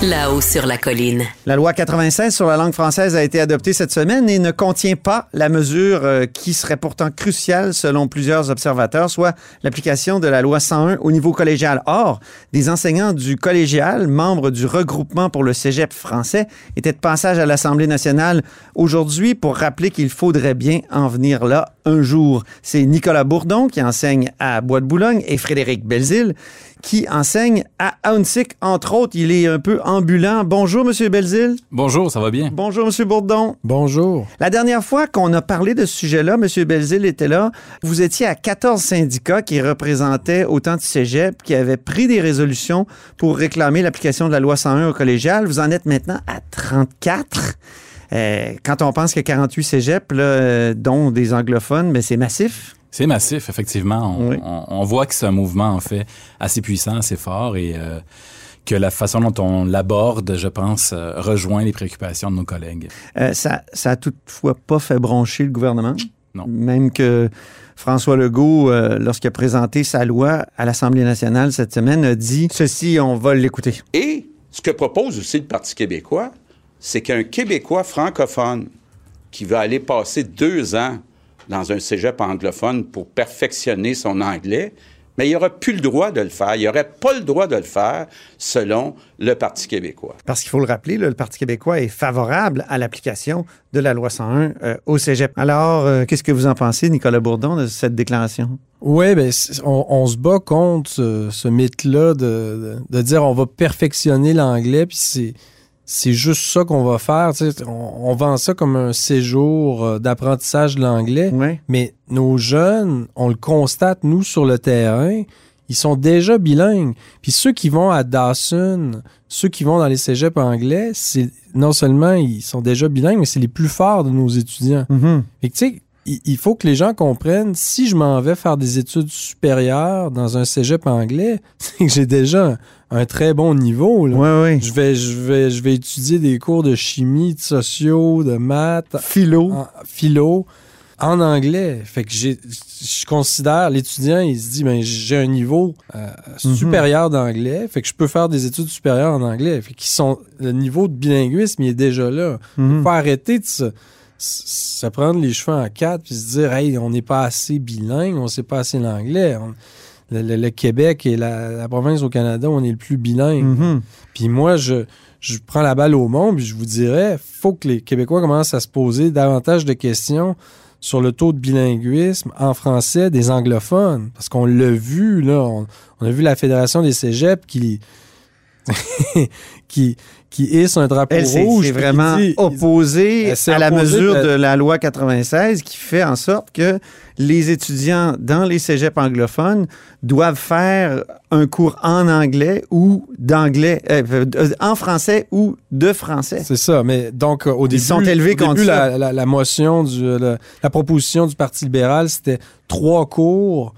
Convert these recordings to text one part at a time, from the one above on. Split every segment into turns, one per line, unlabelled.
Là-haut sur la colline.
La loi 96 sur la langue française a été adoptée cette semaine et ne contient pas la mesure euh, qui serait pourtant cruciale selon plusieurs observateurs, soit l'application de la loi 101 au niveau collégial. Or, des enseignants du collégial, membres du regroupement pour le cégep français, étaient de passage à l'Assemblée nationale aujourd'hui pour rappeler qu'il faudrait bien en venir là un jour. C'est Nicolas Bourdon qui enseigne à Bois-de-Boulogne et Frédéric Belzile qui enseigne à Haunsick, entre autres. Il est un peu ambulant. Bonjour, Monsieur Belzile.
Bonjour, ça va bien?
Bonjour, Monsieur Bourdon.
Bonjour.
La dernière fois qu'on a parlé de ce sujet-là, Monsieur Belzile était là. Vous étiez à 14 syndicats qui représentaient autant de cégep, qui avaient pris des résolutions pour réclamer l'application de la loi 101 au collégial. Vous en êtes maintenant à 34. Euh, quand on pense qu'il y a 48 cégeps, là, euh, dont des anglophones, mais c'est massif.
C'est massif, effectivement. On,
Oui.
on- on voit que c'est un mouvement, en fait, assez puissant, assez fort et euh, que la façon dont on l'aborde, je pense, euh, rejoint les préoccupations de nos collègues.
Euh, ça, ça a toutefois pas fait broncher le gouvernement?
Non.
Même que François Legault, euh, lorsqu'il a présenté sa loi à l'Assemblée nationale cette semaine, a dit ceci, on va l'écouter.
Et ce que propose aussi le Parti québécois, c'est qu'un Québécois francophone qui va aller passer deux ans dans un cégep anglophone pour perfectionner son anglais, mais il n'aura plus le droit de le faire. Il n'aurait pas le droit de le faire selon le Parti québécois.
Parce qu'il faut le rappeler, là, le Parti québécois est favorable à l'application de la loi 101 euh, au cégep. Alors, euh, qu'est-ce que vous en pensez, Nicolas Bourdon, de cette déclaration?
Oui, ben, on, on se bat contre ce, ce mythe-là de, de, de dire on va perfectionner l'anglais, puis c'est, c'est juste ça qu'on va faire. tu sais. On, on vend ça comme un séjour euh, d'apprentissage de l'anglais, mais nos jeunes, on le constate, nous, sur le terrain, ils sont déjà bilingues. Puis ceux qui vont à Dawson, ceux qui vont dans les cégeps anglais, c'est non seulement ils sont déjà bilingues, mais c'est les plus forts de nos étudiants.
Mhm.
Fait que, tu sais, il- il faut que les gens comprennent, si je m'en vais faire des études supérieures dans un cégep anglais, c'est que j'ai déjà un, un très bon niveau. là. Je, vais, je, vais, je vais étudier des cours de chimie, de sociaux, de maths,
Philo.
en- philo, en anglais. Fait que j'ai, je considère, l'étudiant, il se dit, ben, j'ai un niveau euh, supérieur d'anglais, fait que je peux faire des études supérieures en anglais. Fait qu'ils sont, le niveau de bilinguisme, il est déjà là.
Mhm.
Faut arrêter de se, se prendre les cheveux en quatre puis se dire, hey, on n'est pas assez bilingue, on sait pas assez l'anglais. On- le, le- le Québec est la, la province au Canada où on est le plus bilingue.
Mhm.
Puis moi, je, je prends la balle au monde, puis je vous dirais, faut que les Québécois commencent à se poser davantage de questions sur le taux de bilinguisme en français des anglophones. Parce qu'on l'a vu, là, on, on a vu la Fédération des cégeps qui, qui, qui hisse un drapeau
Elle,
rouge.
c'est vraiment
dit-
opposé à la mesure
de-
de la loi 96 qui fait en sorte que les étudiants dans les cégeps anglophones doivent faire un cours en anglais ou d'anglais, euh, euh, en français ou de français.
C'est ça, mais donc euh, au
Ils
début,
sont élevés
au début, la,
ça.
la- la motion du, la, la proposition du Parti libéral, c'était trois cours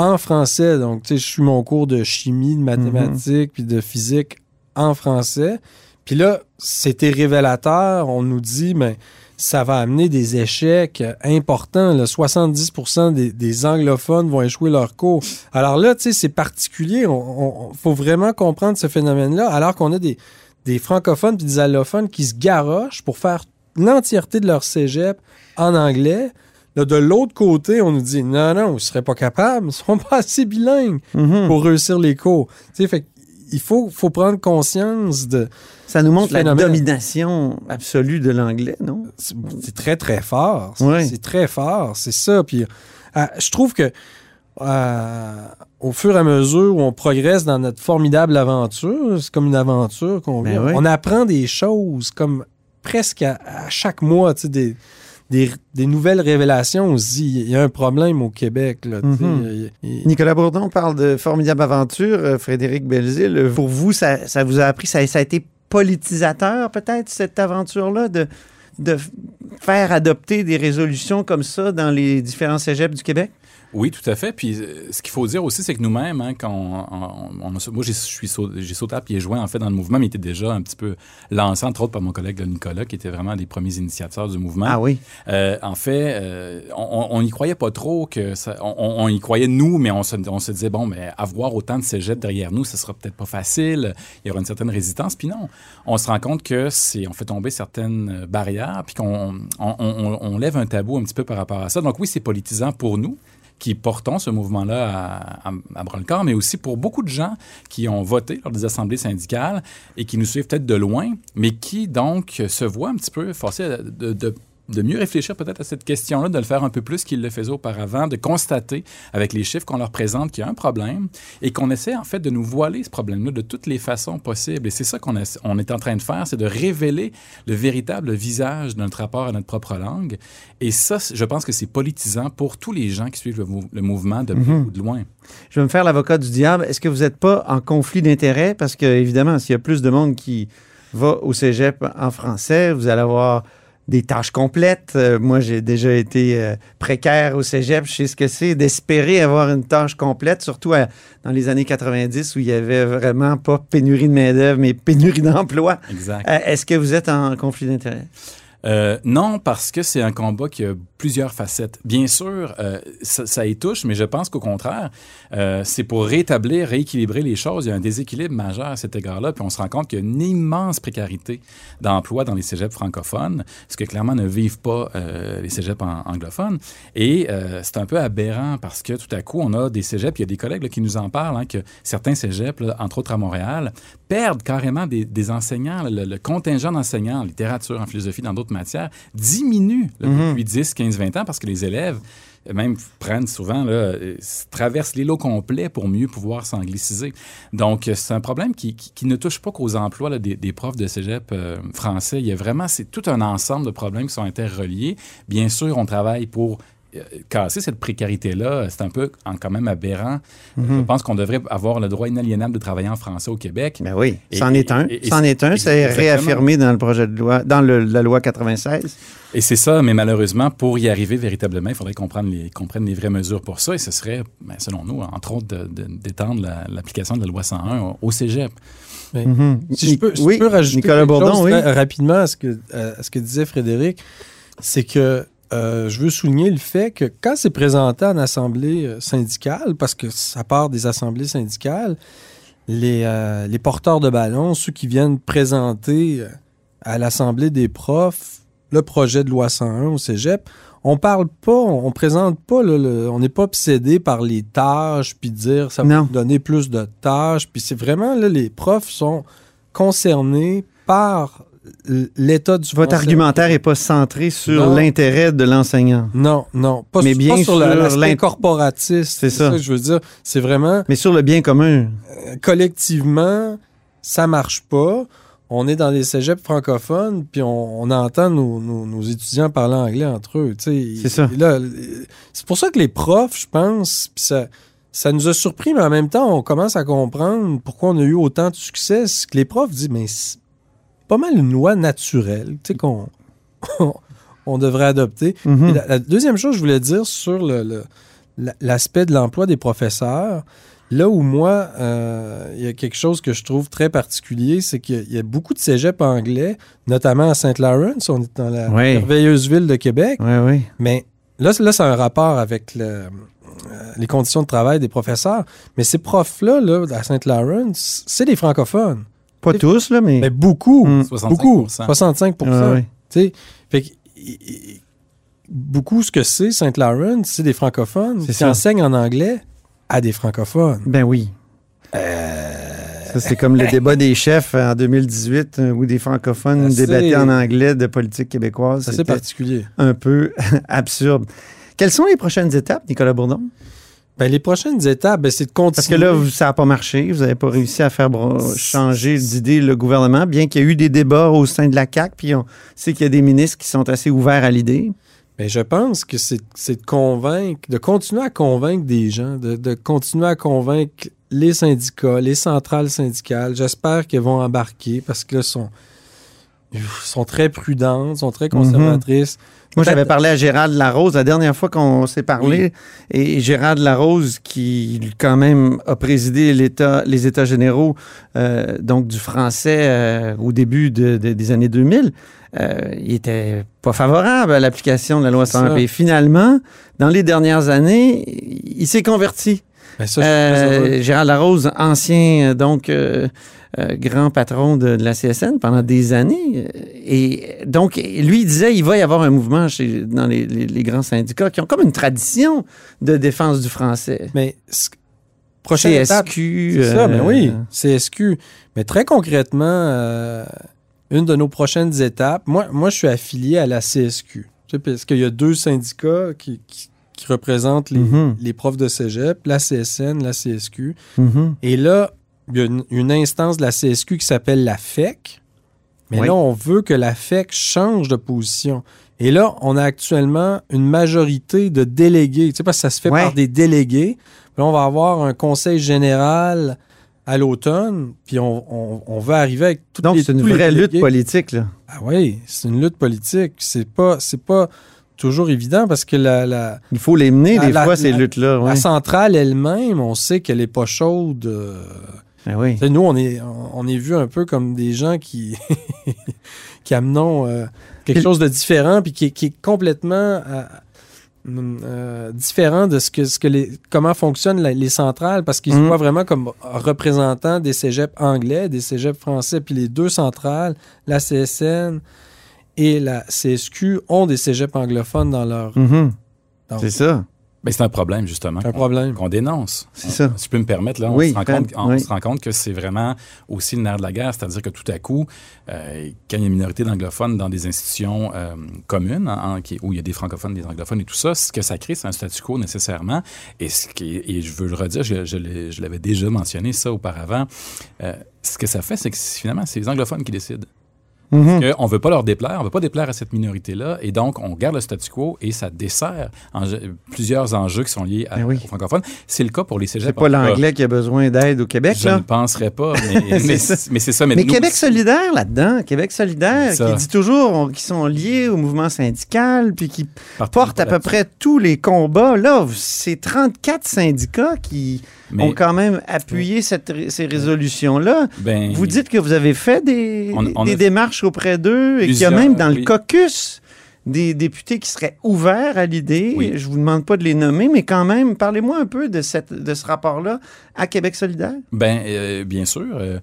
en français. Donc, tu sais, je suis mon cours de chimie, de mathématiques, puis de physique en français. Puis là, c'était révélateur. On nous dit, mais ça va amener des échecs importants. Là. 70% des, des anglophones vont échouer leur cours. Alors là, tu sais, c'est particulier. On, on- faut vraiment comprendre ce phénomène-là, alors qu'on a des, des francophones puis des allophones qui se garochent pour faire l'entièreté de leur cégep en anglais. Là, de l'autre côté, on nous dit non, non, ils ne seraient pas capables, ils ne sont pas assez bilingues
Mhm.
pour réussir les cours. Tu sais, fait il faut, faut prendre conscience de.
Ça nous montre la domination absolue de l'anglais, non?
C'est très, très fort. C'est très fort, c'est ça. Puis euh, je trouve que euh, au fur et à mesure où on progresse dans notre formidable aventure, c'est comme une aventure qu'on
Ben
vit.
oui.
On apprend des choses comme presque à, à chaque mois, tu sais, des, des, des nouvelles révélations. Dit, il y a un problème au Québec. Là.
Mhm.
Il- il-
Nicolas Bourdon parle de formidable aventure. Euh, Frédéric Belzile, pour vous, ça, ça vous a appris, ça, ça a été politisateur peut-être, cette aventure-là, de, de faire adopter des résolutions comme ça dans les différents cégeps du Québec?
Oui, tout à fait. Puis euh, ce qu'il faut dire aussi, c'est que nous-mêmes, hein, quand on, on- on moi j'ai suis sauté, j'ai sauté à pieds joints en fait dans le mouvement, mais il était déjà un petit peu lancé, entre autres par mon collègue Nicolas, qui était vraiment des premiers initiateurs du mouvement.
Ah oui.
Euh, en fait, euh, on- on n'y croyait pas trop que ça, on, y croyait nous, mais on se, on se disait bon, mais avoir autant de cégeps derrière nous, ce sera peut-être pas facile. Il y aura une certaine résistance. Puis non, on se rend compte que c'est on fait tomber certaines barrières, puis qu'on on, on- on lève un tabou un petit peu par rapport à ça. Donc oui, c'est politisant pour nous qui portons ce mouvement-là à, bras-le-corps, mais aussi pour beaucoup de gens qui ont voté lors des assemblées syndicales et qui nous suivent peut-être de loin, mais qui donc se voient un petit peu forcés de- de mieux réfléchir peut-être à cette question-là, de le faire un peu plus qu'ils le faisaient auparavant, de constater avec les chiffres qu'on leur présente qu'il y a un problème et qu'on essaie en fait de nous voiler ce problème-là de toutes les façons possibles. Et c'est ça qu'on on est en train de faire, c'est de révéler le véritable visage de notre rapport à notre propre langue. Et ça, je pense que c'est politisant pour tous les gens qui suivent le, mou- le mouvement de près ou de loin.
Je vais me faire l'avocat du diable. Est-ce que vous n'êtes pas en conflit d'intérêts? Parce que, évidemment, s'il y a plus de monde qui va au cégep en français, vous allez avoir des tâches complètes. Euh, moi, j'ai déjà été euh, précaire au cégep. Je sais ce que c'est d'espérer avoir une tâche complète, surtout à- dans les années 90 où il y avait vraiment pas pénurie de main-d'œuvre, mais pénurie d'emploi.
Exact.
Euh, Est-ce que vous êtes en conflit d'intérêts?
Euh, non, parce que c'est un combat qui a plusieurs facettes. Bien sûr, euh, ça, ça y touche, mais je pense qu'au contraire, euh, c'est pour rétablir, rééquilibrer les choses. Il y a un déséquilibre majeur à cet égard-là, puis on se rend compte qu'il y a une immense précarité d'emploi dans les cégeps francophones, ce que clairement ne vivent pas les cégeps anglophones. Et c'est un peu aberrant parce que tout à coup, on a des cégeps, il y a des collègues qui nous en parlent, hein, que certains cégeps, entre autres à Montréal, perdent carrément des, des enseignants. Le, le contingent d'enseignants en littérature, en philosophie, dans d'autres matières, diminue là, depuis 10, 15, 20 ans parce que les élèves euh, même prennent souvent, là, euh, traversent l'îlot complet pour mieux pouvoir s'angliciser. Donc, euh, c'est un problème qui, qui- qui ne touche pas qu'aux emplois là, des, des profs de cégep euh, français. Il y a vraiment, c'est tout un ensemble de problèmes qui sont interreliés. Bien sûr, on travaille pour casser cette précarité-là. C'est un peu en- quand même aberrant. Je pense qu'on devrait avoir le droit inaliénable de travailler en français au Québec.
Ben oui, c'en est un. C'en est un. C'est réaffirmé dans le projet de loi, dans le- la loi 96.
Et c'est ça, mais malheureusement, pour y arriver véritablement, il faudrait qu'on prenne les, qu'on prenne les vraies mesures pour ça. Et ce serait, ben, selon nous, entre autres, d'étendre la- l'application de la loi 101 au, au cégep.
Mhm.
Si je peux, si
oui,
je peux rajouter
Nicolas
quelque
Bourdon,
chose
oui.
très rapidement à ce, que, à- à ce que disait Frédéric, c'est que euh, je veux souligner le fait que quand c'est présenté en assemblée euh, syndicale, parce que ça part des assemblées syndicales, les, euh, les porteurs de ballon, ceux qui viennent présenter à l'assemblée des profs le projet de loi 101 au cégep, on parle pas, on, présente pas, le- on n'est pas obsédé par les tâches, puis dire ça va donner plus de tâches, puis c'est vraiment, là, les profs sont concernés par l'état du
Votre
français.
argumentaire n'est pas centré sur l'intérêt de l'enseignant,
Non, non, pas,
Mais
pas
bien
sur l'aspect
l'int-
corporatiste.
C'est ça.
que je veux dire. C'est vraiment
mais sur le bien commun.
euh, collectivement, ça marche pas. On est dans les cégeps francophones, puis on, on entend nos, nos- nos étudiants parler anglais entre eux.
C'est ça.
Euh, c'est pour ça que les profs, je pense, puis ça, ça nous a surpris, mais en même temps, on commence à comprendre pourquoi on a eu autant de succès. Que les profs disent, mais pas mal une loi naturelle, tu sais, qu'on on devrait adopter.
Mhm.
Et la, la deuxième chose que je voulais dire sur le- le- l'aspect de l'emploi des professeurs, là où moi, euh, il y a quelque chose que je trouve très particulier, c'est qu'il y a- beaucoup de cégeps anglais, notamment à Saint-Lawrence, on est dans la
Oui.
merveilleuse ville de Québec,
Oui, oui.
mais là, c'est- là c'est un rapport avec le- euh, les conditions de travail des professeurs. Mais ces profs-là, là, à Saint-Lawrence, c'est des francophones.
Pas tous, là, mais.
Mais beaucoup,
Mm.
65
beaucoup, 65
Ouais, ouais.
tu sais, beaucoup ce que c'est Saint-Lawrence, c'est des francophones
C'est
qui enseignent en anglais à des francophones.
Ben oui. Ça, c'est comme le débat des chefs en 2018 euh, où des francophones débattaient en anglais de politique québécoise.
C'est particulier.
un peu absurde. Quelles sont les prochaines étapes, Nicolas Bourdon?
Ben, les prochaines étapes, ben, c'est de continuer.
Parce que là, vous- ça n'a pas marché. Vous n'avez pas réussi à faire changer d'idée le gouvernement, bien qu'il y ait eu des débats au sein de la CAQ, puis on sait qu'il y a des ministres qui sont assez ouverts à l'idée.
Ben, je pense que c'est de convaincre, de continuer à convaincre des gens, de, de continuer à convaincre les syndicats, les centrales syndicales. J'espère qu'ils vont embarquer parce que là, sont, très prudentes, sont très conservatrices.
Moi, j'avais
Peut-être-
parlé à Gérald Larose la dernière fois qu'on s'est parlé. Et Gérald Larose, qui quand même a présidé les États généraux euh, donc du français euh, au début de- de- des années 2000, euh, il était pas favorable à l'application de la loi
C'est ça.
101. Et finalement, dans les dernières années, il s'est converti.
Ben, ça,
Gérald Larose, ancien donc euh, grand patron de, de la CSN pendant des années, euh, et donc lui il disait il va y avoir un mouvement chez, dans les, les- les grands syndicats qui ont comme une tradition de défense du français.
Mais prochaine étape,
CSQ.
c'est ça,
euh,
mais oui, CSQ. Mais très concrètement, euh, une de nos prochaines étapes, moi, moi je suis affilié à la CSQ. Tu sais, parce qu'il y a deux syndicats qui, qui- qui représentent les,
Mhm.
les profs de cégep, la CSN, la CSQ.
mhm.
Et là, il y a une, une instance de la CSQ qui s'appelle la FEC. Mais
Oui.
là, on veut que la FEC change de position. Et là, on a actuellement une majorité de délégués. Tu sais, parce que ça se fait par des délégués. Puis là, on va avoir un conseil général à l'automne. Puis on, on- on va arriver avec toutes
Donc
les
c'est une vraie lutte politique là.
Ah oui, c'est une lutte politique. C'est pas, c'est pas toujours évident parce que la, la,
Il faut les mener des
la-
fois ces
la-
luttes là.
la centrale elle-même, on sait qu'elle est pas chaude. euh,
Ben oui.
Sais, nous, on est, on est vu un peu comme des gens qui, qui amenons euh, quelque chose de différent puis qui, est- qui est complètement euh, euh, différent de ce que, ce que les, comment fonctionnent la- les centrales parce qu'ils se
Mhm.
voient vraiment comme représentants des cégeps anglais, des cégeps français. Puis les deux centrales, la CSN et la CSQ, ont des cégeps anglophones dans leur
Mhm.
dans-
C'est ça.
Ben, c'est un problème, justement.
Un
qu'on-
problème.
Qu'on dénonce.
C'est ça.
Si je peux me permettre, là, on,
Oui,
se, rend compte, on
oui.
se rend compte que c'est vraiment aussi le nerf de la guerre, c'est-à-dire que tout à coup, euh, quand il y a une minorité d'anglophones dans des institutions euh, communes, qui- où il y a des francophones, des anglophones et tout ça, ce que ça crée, c'est un statu quo nécessairement. Et, ce qui, et je veux le redire, je l'avais déjà mentionné ça auparavant, euh, ce que ça fait, c'est que finalement, c'est les anglophones qui décident.
Mhm.
On ne veut pas leur déplaire, on ne veut pas déplaire à cette minorité-là, et donc on garde le statu quo et ça dessert plusieurs enjeux qui sont liés à-
Ben oui.
aux francophones. C'est le cas pour les cégeps.
C'est pas l'anglais qui a besoin d'aide au Québec
Je
là.
ne penserais pas, mais,
C'est
mais,
ça.
mais c'est ça. Mais,
Mais
nous
Québec solidaire là-dedans, Québec solidaire, qui dit toujours qu'ils sont liés au mouvement syndical, puis qui porte à peu près tous les combats. Là, c'est 34 syndicats qui
Mais,
ont quand même appuyé cette ces résolutions-là.
ben,
Vous dites que vous avez fait des,
On- on
des
a-
auprès d'eux et qu'il y a même dans le caucus des députés qui seraient ouverts à l'idée.
Oui.
Je vous demande pas de les nommer, mais quand même, parlez-moi un peu de, cette, de ce rapport-là à Québec solidaire.
Ben, euh, bien sûr. euh,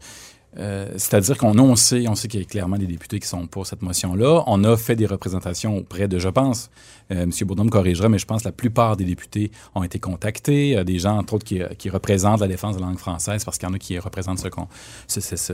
euh, C'est-à-dire qu'on on sait, on sait qu'il y a clairement des députés qui sont pour cette motion-là. On a fait des représentations auprès de, je pense, M. Bourdon me corrigera, mais je pense que la plupart des députés ont été contactés. Euh, des gens, entre autres, qui, qui représentent la défense de la langue française, parce qu'il y en a qui représentent ce, qu'on- ce, ce, ce,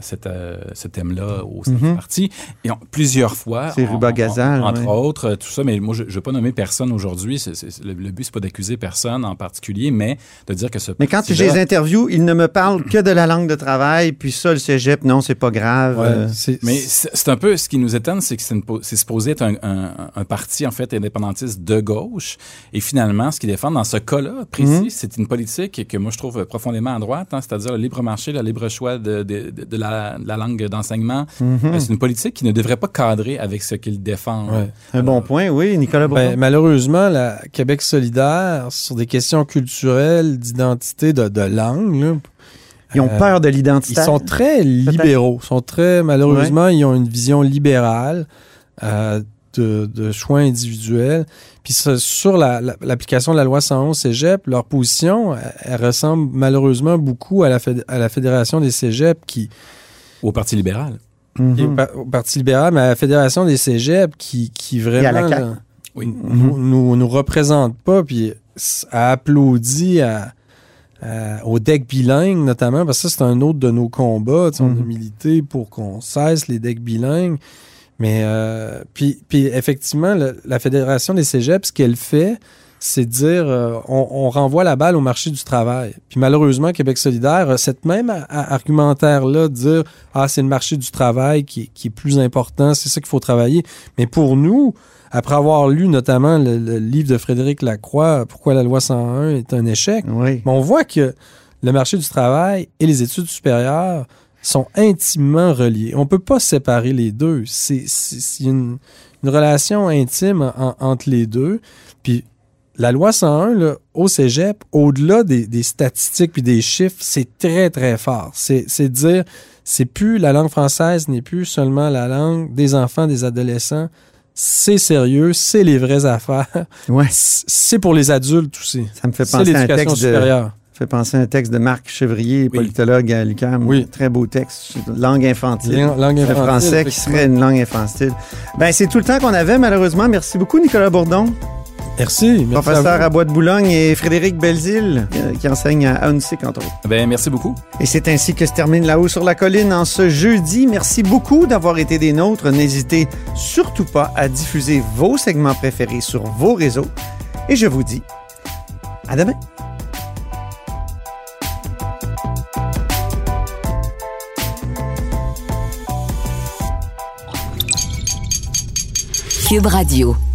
cet, euh, ce thème-là au sein
Mhm.
du parti. Et on- plusieurs fois,
C'est Ruba Gazal,
entre
ouais.
autres, euh, tout ça, mais moi, je ne vais pas nommer personne aujourd'hui. Le, le but, c'est pas d'accuser personne en particulier, mais de dire que ce
Mais quand j'ai
parti-là-
les interviews, ils ne me parlent que de la langue de travail, puis ça, le cégep, non, c'est pas grave.
Ouais,
Euh,
Mais c'est un peu ce qui nous étonne, c'est que c'est supposé être un, un- un parti en fait indépendantiste de gauche, et finalement, ce qu'ils défendent dans ce cas-là précis,
Mhm.
c'est une politique que moi je trouve profondément à droite, hein, c'est-à-dire le libre marché, le libre choix de, de- de- de la, de la langue d'enseignement.
mhm.
Euh, C'est une politique qui ne devrait pas cadrer avec ce qu'ils défendent.
Ouais.
Un bon point, oui, Nicolas.
Ben, malheureusement, la Québec solidaire, sur des questions culturelles, d'identité, de, de langue, là,
ils ont
euh,
peur de
ils
l'identité.
sont très libéraux. Ils sont très, malheureusement, ils ont une vision libérale euh, de, de choix individuels. Puis ça, sur la- la- l'application de la loi 111 Cégep, leur position, elle, elle ressemble malheureusement beaucoup à la, féd- à la Fédération des Cégeps qui,
Au Parti libéral.
Mhm.
au, pa- au Parti libéral, mais à la Fédération des Cégeps qui, qui vraiment
à la CAQ.
là,
Oui.
nous, nous, nous représente pas, puis a applaudi à, à- au deck bilingue notamment, parce que ça, c'est un autre de nos combats. On a
Mhm.
milité pour qu'on cesse les decks bilingues. Mais, euh, puis, puis effectivement, le- la Fédération des cégeps, ce qu'elle fait, c'est dire euh, on, on renvoie la balle au marché du travail. Puis malheureusement, Québec solidaire a cette même argumentaire-là de dire ah, c'est le marché du travail qui, est- qui est plus important, c'est ça qu'il faut travailler. Mais pour nous, après avoir lu notamment le, le livre de Frédéric Lacroix, Pourquoi la loi 101 est un échec,
Oui.
mais on voit que le marché du travail et les études supérieures sont intimement reliés. On peut pas séparer les deux. C'est une, une relation intime en- entre les deux. Puis la loi 101, là, au cégep, au-delà des, des statistiques puis des chiffres, c'est très, très fort. C'est dire, c'est plus la langue française n'est plus seulement la langue des enfants, des adolescents. C'est sérieux, c'est les vraies affaires.
Ouais.
C'est pour les adultes aussi.
Ça me fait
C'est
penser à un
l'éducation
texte de,
supérieure.
Fait penser à un texte de Marc Chevrier, politologue à l'UQAM.
Oui.
Très beau texte. Langue infantile.
Langue- langue
Le
infantile,
français qui serait une langue infantile. Ben, c'est tout le temps qu'on avait, malheureusement. Merci beaucoup, Nicolas Bourdon,
Merci. merci
professeur
à.
Bois de Boulogne, et Frédéric Belzile, euh, qui enseigne à UNSIC, entre autres.
Ben, merci beaucoup.
Et c'est ainsi que se termine là-haut sur la colline en ce jeudi. Merci beaucoup d'avoir été des nôtres. N'hésitez surtout pas à diffuser vos segments préférés sur vos réseaux. Et je vous dis à demain.
Cube Radio.